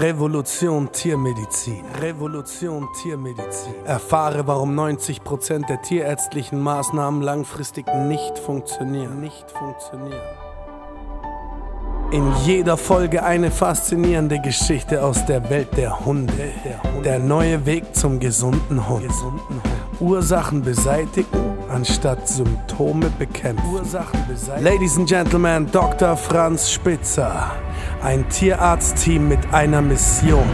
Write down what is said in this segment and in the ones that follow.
Revolution Tiermedizin. Revolution Tiermedizin. Erfahre, warum 90% der tierärztlichen Maßnahmen langfristig nicht funktionieren. Nicht funktionieren. In jeder Folge eine faszinierende Geschichte aus der Welt der Hunde. Der neue Weg zum gesunden Hund. Ursachen beseitigen, anstatt Symptome bekämpfen. Ladies and Gentlemen, Dr. Franz Spitzer. Ein Tierarztteam mit einer Mission.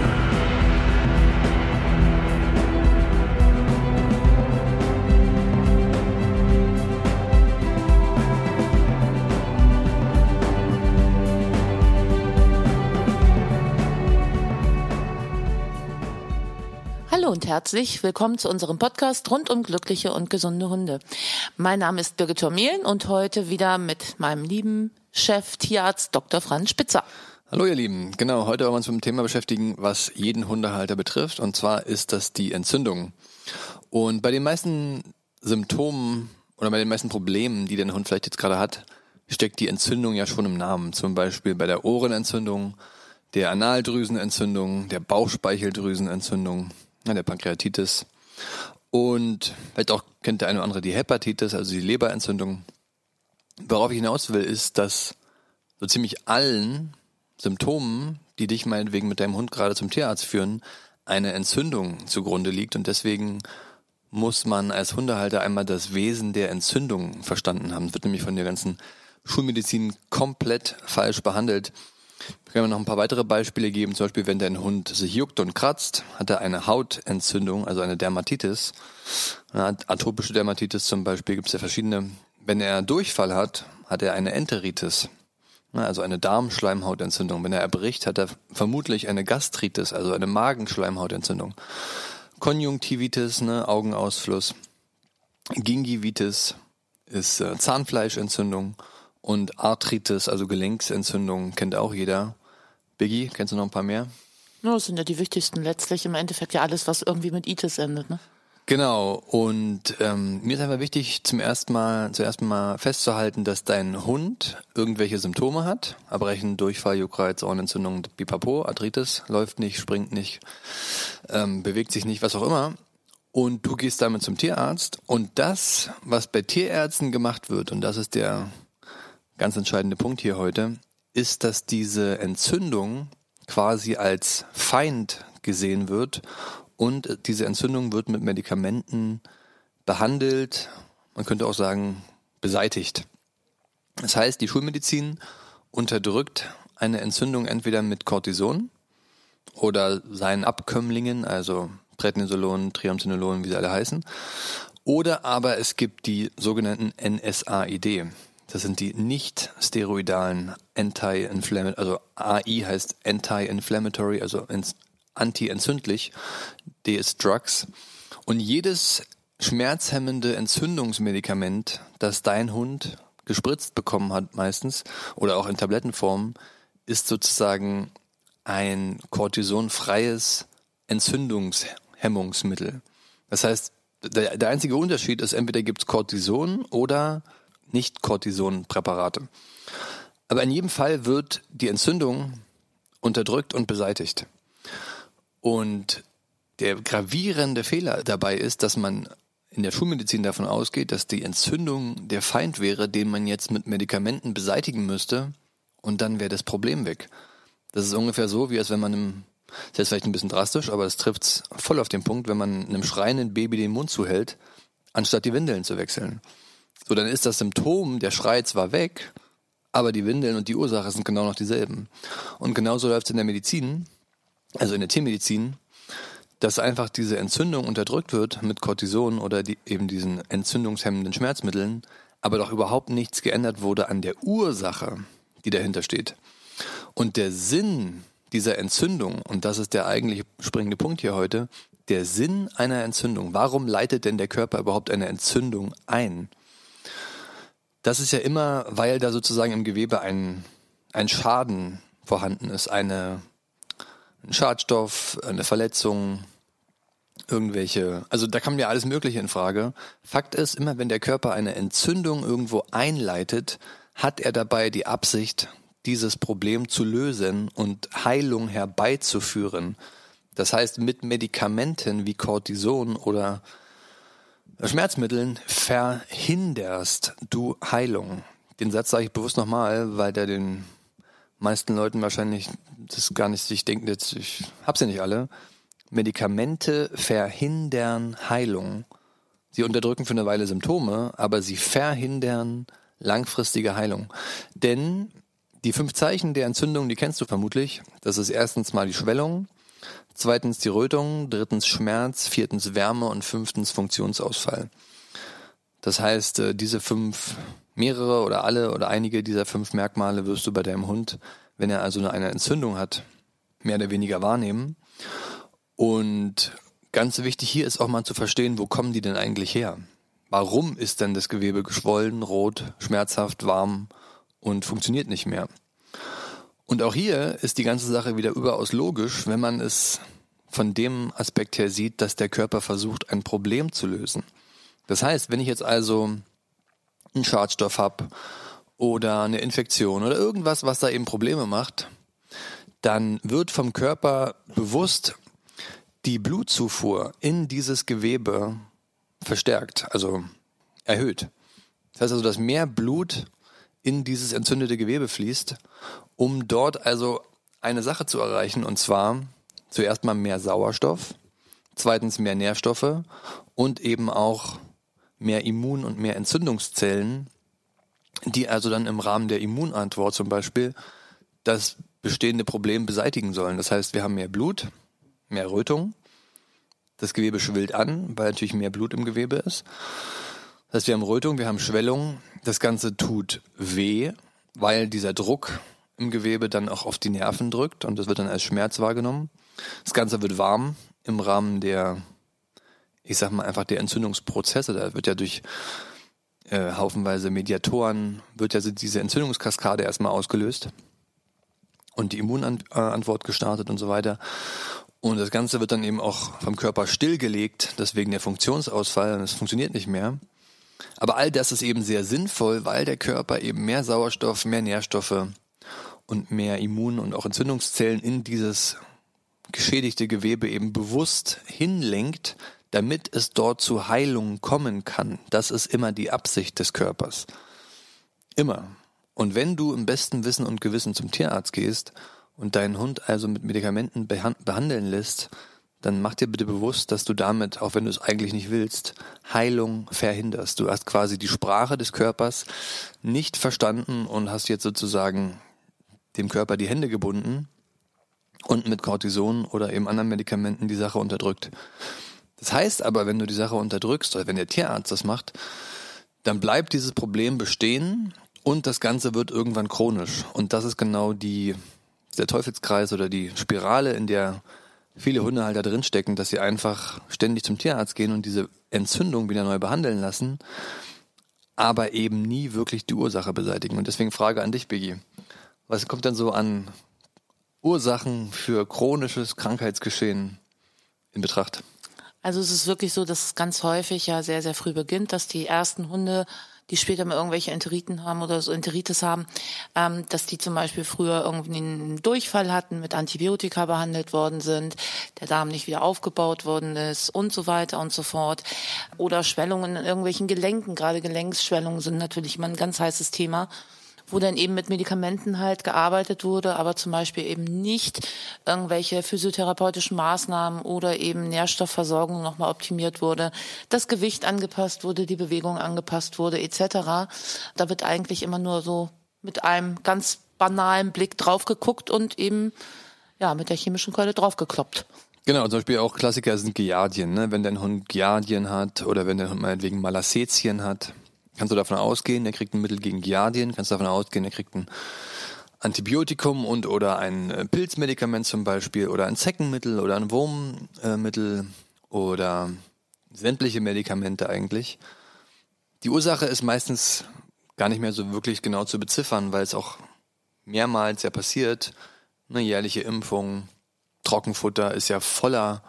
Hallo und herzlich willkommen zu unserem Podcast rund um glückliche und gesunde Hunde. Mein Name ist Birgit Tormelen und heute wieder mit meinem lieben Chef Tierarzt Dr. Franz Spitzer. Hallo ihr Lieben, genau, heute wollen wir uns mit dem Thema beschäftigen, was jeden Hundehalter betrifft und zwar ist das die Entzündung. Und bei den meisten Symptomen oder bei den meisten Problemen, die der Hund vielleicht jetzt gerade hat, steckt die Entzündung ja schon im Namen. Zum Beispiel bei der Ohrenentzündung, der Analdrüsenentzündung, der Bauchspeicheldrüsenentzündung, der Pankreatitis und vielleicht auch kennt der eine oder andere die Hepatitis, also die Leberentzündung. Worauf ich hinaus will, ist, dass so ziemlich allen Symptomen, die dich meinetwegen mit deinem Hund gerade zum Tierarzt führen, eine Entzündung zugrunde liegt und deswegen muss man als Hundehalter einmal das Wesen der Entzündung verstanden haben. Es wird nämlich von der ganzen Schulmedizin komplett falsch behandelt. Wir können noch ein paar weitere Beispiele geben. Zum Beispiel, wenn dein Hund sich juckt und kratzt, hat er eine Hautentzündung, also eine Dermatitis. Eine atopische Dermatitis zum Beispiel gibt es ja verschiedene. Wenn er Durchfall hat, hat er eine Enteritis, also eine Darmschleimhautentzündung. Wenn er erbricht, hat er vermutlich eine Gastritis, also eine Magenschleimhautentzündung. Konjunktivitis, ne, Augenausfluss. Gingivitis ist äh, Zahnfleischentzündung. Und Arthritis, also Gelenksentzündung, kennt auch jeder. Biggie, kennst du noch ein paar mehr? Ja, das sind ja die wichtigsten letztlich. Im Endeffekt ja alles, was irgendwie mit Itis endet, ne? Genau. Und ähm, mir ist einfach wichtig, zum ersten Mal, zuerst mal festzuhalten, dass dein Hund irgendwelche Symptome hat. Erbrechen, Durchfall, Juckreiz, Ohrenentzündung, Bipapo, Arthritis, läuft nicht, springt nicht, ähm, bewegt sich nicht, was auch immer. Und du gehst damit zum Tierarzt. Und das, was bei Tierärzten gemacht wird, und das ist der ganz entscheidende Punkt hier heute, ist, dass diese Entzündung quasi als Feind gesehen wird und diese Entzündung wird mit Medikamenten behandelt, man könnte auch sagen beseitigt. Das heißt, die Schulmedizin unterdrückt eine Entzündung entweder mit Cortison oder seinen Abkömmlingen, also Prednisolon, Triamcinolon, wie sie alle heißen, oder aber es gibt die sogenannten NSAID. Das sind die nicht steroidalen Anti-Inflammatory, also AI heißt Anti-Inflammatory, also anti-entzündlich, D ist Drugs. Und jedes schmerzhemmende Entzündungsmedikament, das dein Hund gespritzt bekommen hat meistens oder auch in Tablettenform, ist sozusagen ein cortisonfreies Entzündungshemmungsmittel. Das heißt, der, der einzige Unterschied ist, entweder gibt es Cortison oder nicht Cortison-Präparate. Aber in jedem Fall wird die Entzündung unterdrückt und beseitigt. Und der gravierende Fehler dabei ist, dass man in der Schulmedizin davon ausgeht, dass die Entzündung der Feind wäre, den man jetzt mit Medikamenten beseitigen müsste und dann wäre das Problem weg. Das ist ungefähr so, wie als wenn man einem, das ist vielleicht ein bisschen drastisch, aber das trifft voll auf den Punkt, wenn man einem schreienden Baby den Mund zuhält, anstatt die Windeln zu wechseln. So, dann ist das Symptom, der Schrei zwar weg, aber die Windeln und die Ursache sind genau noch dieselben. Und genauso läuft es in der Medizin also in der Tiermedizin, dass einfach diese Entzündung unterdrückt wird mit Cortison oder die, eben diesen entzündungshemmenden Schmerzmitteln, aber doch überhaupt nichts geändert wurde an der Ursache, die dahinter steht. Und der Sinn dieser Entzündung, und das ist der eigentlich springende Punkt hier heute, der Sinn einer Entzündung. Warum leitet denn der Körper überhaupt eine Entzündung ein? Das ist ja immer, weil da sozusagen im Gewebe ein, ein Schaden vorhanden ist, eine ein Schadstoff, eine Verletzung, irgendwelche, also da kam ja alles Mögliche in Frage. Fakt ist, immer wenn der Körper eine Entzündung irgendwo einleitet, hat er dabei die Absicht, dieses Problem zu lösen und Heilung herbeizuführen. Das heißt, mit Medikamenten wie Cortison oder Schmerzmitteln verhinderst du Heilung. Den Satz sage ich bewusst nochmal, weil der den meisten Leuten wahrscheinlich das gar nicht sich denken, jetzt, ich hab's ja nicht alle. Medikamente verhindern Heilung. Sie unterdrücken für eine Weile Symptome, aber sie verhindern langfristige Heilung. Denn die fünf Zeichen der Entzündung, die kennst du vermutlich. Das ist erstens mal die Schwellung, zweitens die Rötung, drittens Schmerz, viertens Wärme und fünftens Funktionsausfall. Das heißt, äh, diese fünf, mehrere oder alle oder einige dieser fünf Merkmale wirst du bei deinem Hund, wenn er also eine Entzündung hat, mehr oder weniger wahrnehmen. Und ganz wichtig hier ist auch mal zu verstehen, wo kommen die denn eigentlich her? Warum ist denn das Gewebe geschwollen, rot, schmerzhaft, warm und funktioniert nicht mehr? Und auch hier ist die ganze Sache wieder überaus logisch, wenn man es von dem Aspekt her sieht, dass der Körper versucht, ein Problem zu lösen. Das heißt, wenn ich jetzt also einen Schadstoff habe oder eine Infektion oder irgendwas, was da eben Probleme macht, dann wird vom Körper bewusst die Blutzufuhr in dieses Gewebe verstärkt, also erhöht. Das heißt also, dass mehr Blut in dieses entzündete Gewebe fließt, um dort also eine Sache zu erreichen, und zwar zuerst mal mehr Sauerstoff, zweitens mehr Nährstoffe und eben auch mehr Immun- und mehr Entzündungszellen, die also dann im Rahmen der Immunantwort zum Beispiel das bestehende Problem beseitigen sollen. Das heißt, wir haben mehr Blut, mehr Rötung, das Gewebe schwillt an, weil natürlich mehr Blut im Gewebe ist. Das heißt, wir haben Rötung, wir haben Schwellung. Das Ganze tut weh, weil dieser Druck im Gewebe dann auch auf die Nerven drückt und das wird dann als Schmerz wahrgenommen. Das Ganze wird warm im Rahmen der, ich sag mal einfach der Entzündungsprozesse. Da wird ja durch äh, haufenweise Mediatoren, wird ja diese Entzündungskaskade erstmal ausgelöst und die Immunantwort gestartet und so weiter. Und das Ganze wird dann eben auch vom Körper stillgelegt, deswegen der Funktionsausfall es funktioniert nicht mehr. Aber all das ist eben sehr sinnvoll, weil der Körper eben mehr Sauerstoff, mehr Nährstoffe und mehr Immun- und auch Entzündungszellen in dieses geschädigte Gewebe eben bewusst hinlenkt, damit es dort zu Heilung kommen kann. Das ist immer die Absicht des Körpers. Immer. Und wenn du im besten Wissen und Gewissen zum Tierarzt gehst und deinen Hund also mit Medikamenten behandeln lässt, dann mach dir bitte bewusst, dass du damit, auch wenn du es eigentlich nicht willst, Heilung verhinderst. Du hast quasi die Sprache des Körpers nicht verstanden und hast jetzt sozusagen dem Körper die Hände gebunden und mit Cortison oder eben anderen Medikamenten die Sache unterdrückt. Das heißt aber, wenn du die Sache unterdrückst oder wenn der Tierarzt das macht, dann bleibt dieses Problem bestehen und das Ganze wird irgendwann chronisch. Und das ist genau die der Teufelskreis oder die Spirale, in der viele Hundehalter drinstecken, dass sie einfach ständig zum Tierarzt gehen und diese Entzündung wieder neu behandeln lassen, aber eben nie wirklich die Ursache beseitigen. Und deswegen Frage an dich, Biggie. Was kommt denn so an Ursachen für chronisches Krankheitsgeschehen in Betracht? Also es ist wirklich so, dass es ganz häufig ja sehr, sehr früh beginnt, dass die ersten Hunde die später mal irgendwelche Enteriten haben oder so Enteritis haben, ähm, dass die zum Beispiel früher irgendwie einen Durchfall hatten, mit Antibiotika behandelt worden sind, der Darm nicht wieder aufgebaut worden ist und so weiter und so fort. Oder Schwellungen in irgendwelchen Gelenken, gerade Gelenksschwellungen sind natürlich immer ein ganz heißes Thema wo dann eben mit Medikamenten halt gearbeitet wurde, aber zum Beispiel eben nicht irgendwelche physiotherapeutischen Maßnahmen oder eben Nährstoffversorgung nochmal optimiert wurde, das Gewicht angepasst wurde, die Bewegung angepasst wurde etc. Da wird eigentlich immer nur so mit einem ganz banalen Blick drauf geguckt und eben ja mit der chemischen Keule draufgekloppt. Genau, zum Beispiel auch Klassiker sind Giardien, ne? wenn dein Hund Giardien hat oder wenn dein Hund meinetwegen Malassezien hat, kannst du davon ausgehen, er kriegt ein Mittel gegen Giardien, kannst du davon ausgehen, er kriegt ein Antibiotikum und oder ein äh, Pilzmedikament zum Beispiel oder ein Zeckenmittel oder ein Wurmmittel oder sämtliche Medikamente eigentlich. Die Ursache ist meistens gar nicht mehr so wirklich genau zu beziffern, weil es auch mehrmals ja passiert. Eine jährliche Impfung, Trockenfutter ist ja voller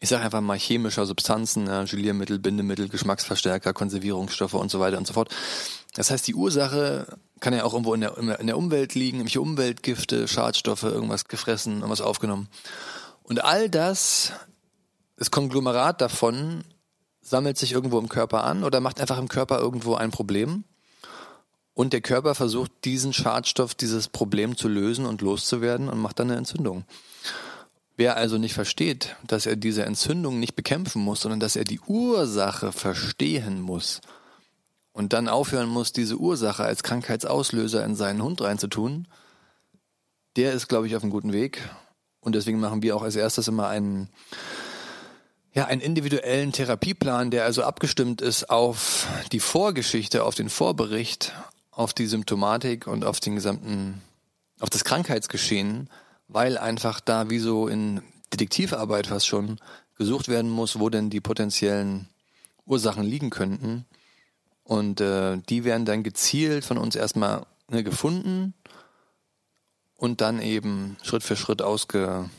ich sage einfach mal chemischer Substanzen, ja, Geliermittel, Bindemittel, Geschmacksverstärker, Konservierungsstoffe und so weiter und so fort. Das heißt, die Ursache kann ja auch irgendwo in der, in der Umwelt liegen, nämlich Umweltgifte, Schadstoffe, irgendwas gefressen, irgendwas aufgenommen. Und all das, das Konglomerat davon, sammelt sich irgendwo im Körper an oder macht einfach im Körper irgendwo ein Problem. Und der Körper versucht, diesen Schadstoff, dieses Problem zu lösen und loszuwerden und macht dann eine Entzündung. Wer also nicht versteht, dass er diese Entzündung nicht bekämpfen muss, sondern dass er die Ursache verstehen muss und dann aufhören muss, diese Ursache als Krankheitsauslöser in seinen Hund reinzutun, der ist, glaube ich, auf einem guten Weg. Und deswegen machen wir auch als erstes immer einen, ja, einen individuellen Therapieplan, der also abgestimmt ist auf die Vorgeschichte, auf den Vorbericht, auf die Symptomatik und auf den gesamten, auf das Krankheitsgeschehen, weil einfach da wie so in Detektivarbeit fast schon gesucht werden muss, wo denn die potenziellen Ursachen liegen könnten. Und äh, die werden dann gezielt von uns erstmal ne, gefunden und dann eben Schritt für Schritt ausgeschaltet.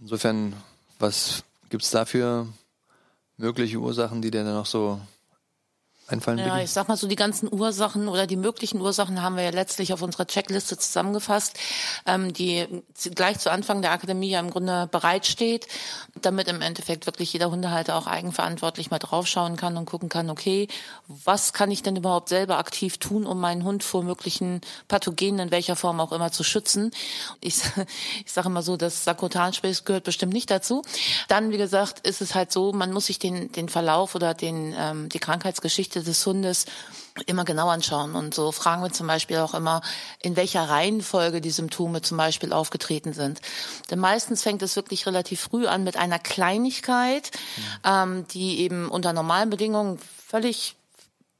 Insofern, was gibt's da für mögliche Ursachen, die dir dann noch so einfallen? Ja, ich sag mal so, die ganzen Ursachen oder die möglichen Ursachen haben wir ja letztlich auf unserer Checkliste zusammengefasst, ähm, die gleich zu Anfang der Akademie ja im Grunde bereitsteht, damit im Endeffekt wirklich jeder Hundehalter auch eigenverantwortlich mal draufschauen kann und gucken kann, okay, was kann ich denn überhaupt selber aktiv tun, um meinen Hund vor möglichen Pathogenen in welcher Form auch immer zu schützen. Ich, ich sage immer so, das Sakrotanspray gehört bestimmt nicht dazu. Dann, wie gesagt, ist es halt so, man muss sich den, den Verlauf oder den, ähm, die Krankheitsgeschichte Geschichte des Hundes immer genau anschauen. Und so fragen wir zum Beispiel auch immer, in welcher Reihenfolge die Symptome zum Beispiel aufgetreten sind. Denn meistens fängt es wirklich relativ früh an mit einer Kleinigkeit, ja. ähm, die eben unter normalen Bedingungen völlig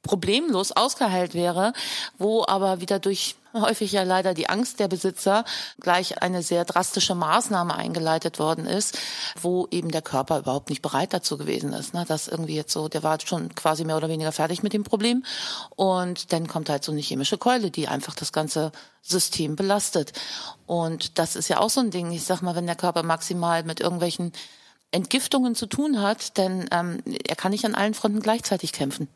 problemlos ausgeheilt wäre, wo aber wieder durch häufig ja leider die Angst der Besitzer gleich eine sehr drastische Maßnahme eingeleitet worden ist, wo eben der Körper überhaupt nicht bereit dazu gewesen ist. Ne? Das irgendwie jetzt so, der war schon quasi mehr oder weniger fertig mit dem Problem und dann kommt halt so eine chemische Keule, die einfach das ganze System belastet. Und das ist ja auch so ein Ding. Ich sag mal, wenn der Körper maximal mit irgendwelchen Entgiftungen zu tun hat, denn ähm, er kann nicht an allen Fronten gleichzeitig kämpfen.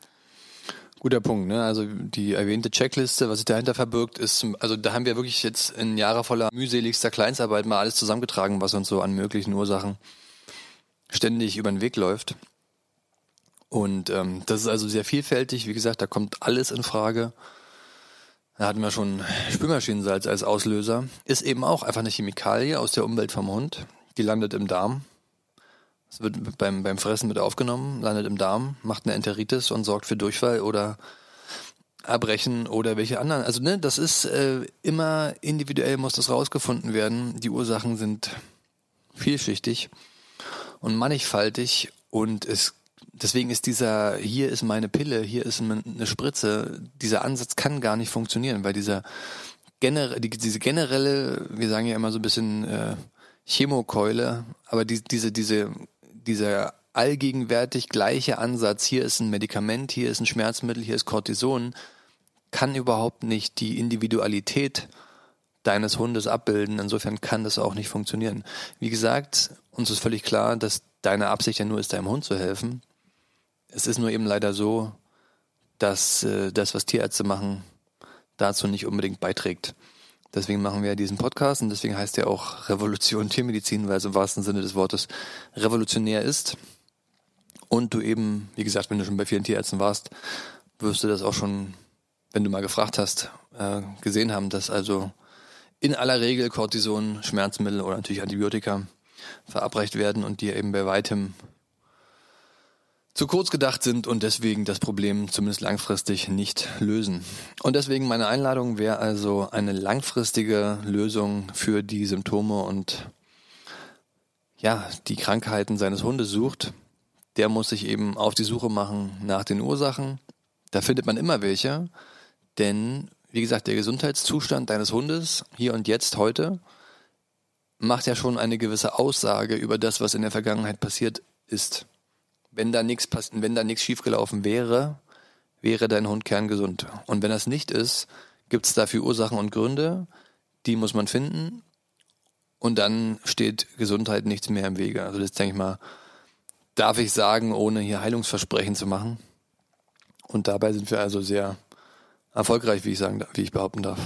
Guter Punkt, ne? Also die erwähnte Checkliste, was sich dahinter verbirgt, ist, also da haben wir wirklich jetzt in Jahre voller mühseligster Kleinstarbeit mal alles zusammengetragen, was uns so an möglichen Ursachen ständig über den Weg läuft. Und ähm, das ist also sehr vielfältig. Wie gesagt, da kommt alles in Frage. Da hatten wir schon Spülmaschinensalz als Auslöser. Ist eben auch einfach eine Chemikalie aus der Umwelt vom Hund. Die landet im Darm es wird beim, beim Fressen mit aufgenommen, landet im Darm, macht eine Enteritis und sorgt für Durchfall oder Erbrechen oder welche anderen. Also ne, das ist äh, immer individuell muss das rausgefunden werden. Die Ursachen sind vielschichtig und mannigfaltig und es deswegen ist dieser hier ist meine Pille, hier ist eine Spritze, dieser Ansatz kann gar nicht funktionieren, weil dieser generell die, diese generelle, wir sagen ja immer so ein bisschen äh, Chemokeule, aber die, diese diese dieser allgegenwärtig gleiche Ansatz, hier ist ein Medikament, hier ist ein Schmerzmittel, hier ist Cortison, kann überhaupt nicht die Individualität deines Hundes abbilden. Insofern kann das auch nicht funktionieren. Wie gesagt, uns ist völlig klar, dass deine Absicht ja nur ist, deinem Hund zu helfen. Es ist nur eben leider so, dass äh, das, was Tierärzte machen, dazu nicht unbedingt beiträgt. Deswegen machen wir diesen Podcast und deswegen heißt er auch Revolution Tiermedizin, weil es im wahrsten Sinne des Wortes revolutionär ist. Und du eben, wie gesagt, wenn du schon bei vielen Tierärzten warst, wirst du das auch schon, wenn du mal gefragt hast, äh, gesehen haben, dass also in aller Regel Cortison, Schmerzmittel oder natürlich Antibiotika verabreicht werden und die eben bei weitem zu kurz gedacht sind und deswegen das Problem zumindest langfristig nicht lösen. Und deswegen meine Einladung wäre also eine langfristige Lösung für die Symptome und ja, die Krankheiten seines Hundes sucht. Der muss sich eben auf die Suche machen nach den Ursachen. Da findet man immer welche, denn wie gesagt, der Gesundheitszustand deines Hundes hier und jetzt heute macht ja schon eine gewisse Aussage über das, was in der Vergangenheit passiert ist wenn da nichts passiert, wenn da nichts schiefgelaufen wäre, wäre dein Hund kerngesund. Und wenn das nicht ist, gibt es dafür Ursachen und Gründe, die muss man finden. Und dann steht Gesundheit nichts mehr im Wege. Also das denke ich mal, darf ich sagen, ohne hier Heilungsversprechen zu machen. Und dabei sind wir also sehr erfolgreich, wie ich sagen, wie ich behaupten darf.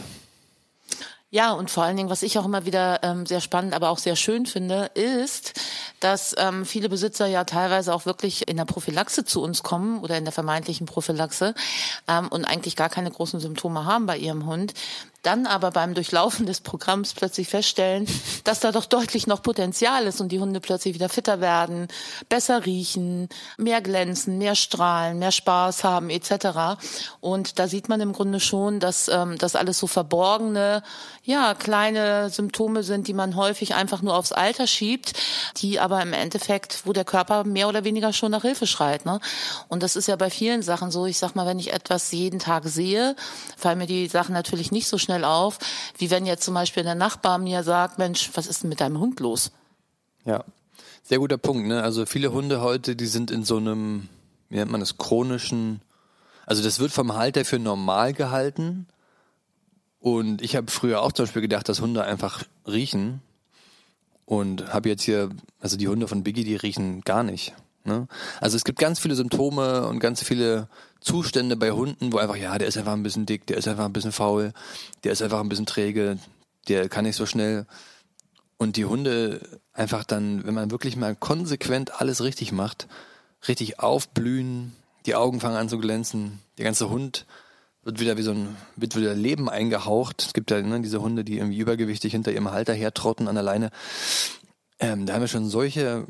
Ja, und vor allen Dingen, was ich auch immer wieder ähm, sehr spannend, aber auch sehr schön finde, ist, dass ähm, viele Besitzer ja teilweise auch wirklich in der Prophylaxe zu uns kommen oder in der vermeintlichen Prophylaxe ähm, und eigentlich gar keine großen Symptome haben bei ihrem Hund, dann aber beim Durchlaufen des Programms plötzlich feststellen, dass da doch deutlich noch Potenzial ist und die Hunde plötzlich wieder fitter werden, besser riechen, mehr glänzen, mehr strahlen, mehr Spaß haben etc. Und da sieht man im Grunde schon, dass ähm, das alles so verborgene, ja, kleine Symptome sind, die man häufig einfach nur aufs Alter schiebt, die aber im Endeffekt, wo der Körper mehr oder weniger schon nach Hilfe schreit. Ne? Und das ist ja bei vielen Sachen so. Ich sag mal, wenn ich etwas jeden Tag sehe, fallen mir die Sachen natürlich nicht so schnell schnell auf, wie wenn jetzt zum Beispiel der Nachbar mir sagt, Mensch, was ist denn mit deinem Hund los? Ja, sehr guter Punkt. Ne? Also viele Hunde heute, die sind in so einem, wie nennt man das, chronischen, also das wird vom Halter für normal gehalten. Und ich habe früher auch zum Beispiel gedacht, dass Hunde einfach riechen. Und habe jetzt hier, also die Hunde von Biggie, die riechen gar nicht. Ne? Also es gibt ganz viele Symptome und ganz viele Zustände bei Hunden, wo einfach, ja, der ist einfach ein bisschen dick, der ist einfach ein bisschen faul, der ist einfach ein bisschen träge, der kann nicht so schnell. Und die Hunde einfach dann, wenn man wirklich mal konsequent alles richtig macht, richtig aufblühen, die Augen fangen an zu glänzen, der ganze Hund wird wieder wie so ein, wird wieder Leben eingehaucht. Es gibt ja ne, diese Hunde, die irgendwie übergewichtig hinter ihrem Halter hertrotten an der Leine. Ähm, da haben wir schon solche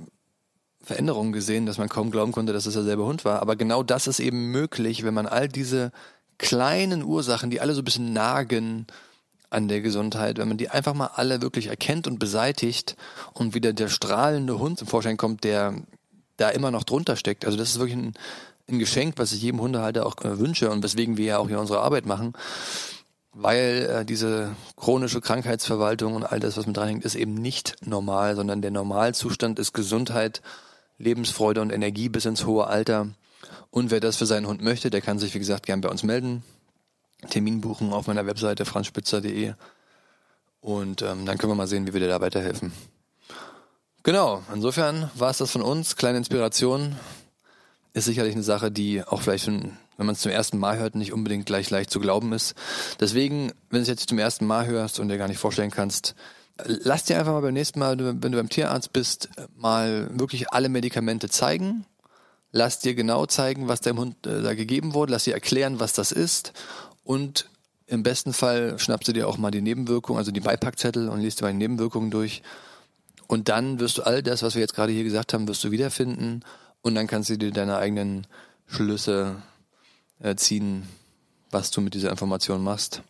Veränderungen gesehen, dass man kaum glauben konnte, dass es derselbe Hund war. Aber genau das ist eben möglich, wenn man all diese kleinen Ursachen, die alle so ein bisschen nagen an der Gesundheit, wenn man die einfach mal alle wirklich erkennt und beseitigt und wieder der strahlende Hund zum Vorschein kommt, der da immer noch drunter steckt. Also das ist wirklich ein, ein Geschenk, was ich jedem Hundehalter auch äh, wünsche und weswegen wir ja auch hier unsere Arbeit machen. Weil äh, diese chronische Krankheitsverwaltung und all das, was mit dranhängt, ist eben nicht normal, sondern der Normalzustand ist Gesundheit Lebensfreude und Energie bis ins hohe Alter. Und wer das für seinen Hund möchte, der kann sich, wie gesagt, gern bei uns melden. Termin buchen auf meiner Webseite franzspitzer.de. Und ähm, dann können wir mal sehen, wie wir dir da weiterhelfen. Genau, insofern war es das von uns. Kleine Inspiration. Ist sicherlich eine Sache, die auch vielleicht, wenn man es zum ersten Mal hört, nicht unbedingt gleich leicht zu glauben ist. Deswegen, wenn du es jetzt zum ersten Mal hörst und dir gar nicht vorstellen kannst, lass dir einfach mal beim nächsten Mal, wenn du beim Tierarzt bist, mal wirklich alle Medikamente zeigen. Lass dir genau zeigen, was deinem Hund äh, da gegeben wurde. Lass dir erklären, was das ist. Und im besten Fall schnappst du dir auch mal die Nebenwirkungen, also die Beipackzettel und liest dir mal die Nebenwirkungen durch. Und dann wirst du all das, was wir jetzt gerade hier gesagt haben, wirst du wiederfinden. Und dann kannst du dir deine eigenen Schlüsse äh, ziehen, was du mit dieser Information machst.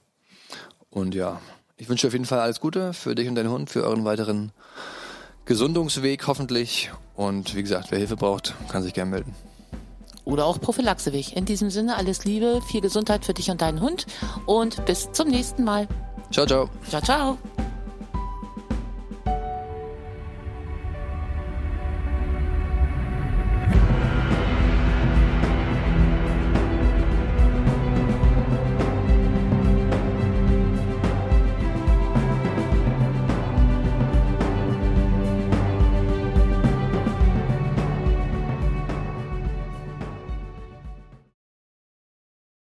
Und ja, ich wünsche auf jeden Fall alles Gute für dich und deinen Hund, für euren weiteren Gesundungsweg hoffentlich. Und wie gesagt, wer Hilfe braucht, kann sich gerne melden. Oder auch Prophylaxeweg. In diesem Sinne alles Liebe, viel Gesundheit für dich und deinen Hund und bis zum nächsten Mal. Ciao, ciao. Ciao, ciao.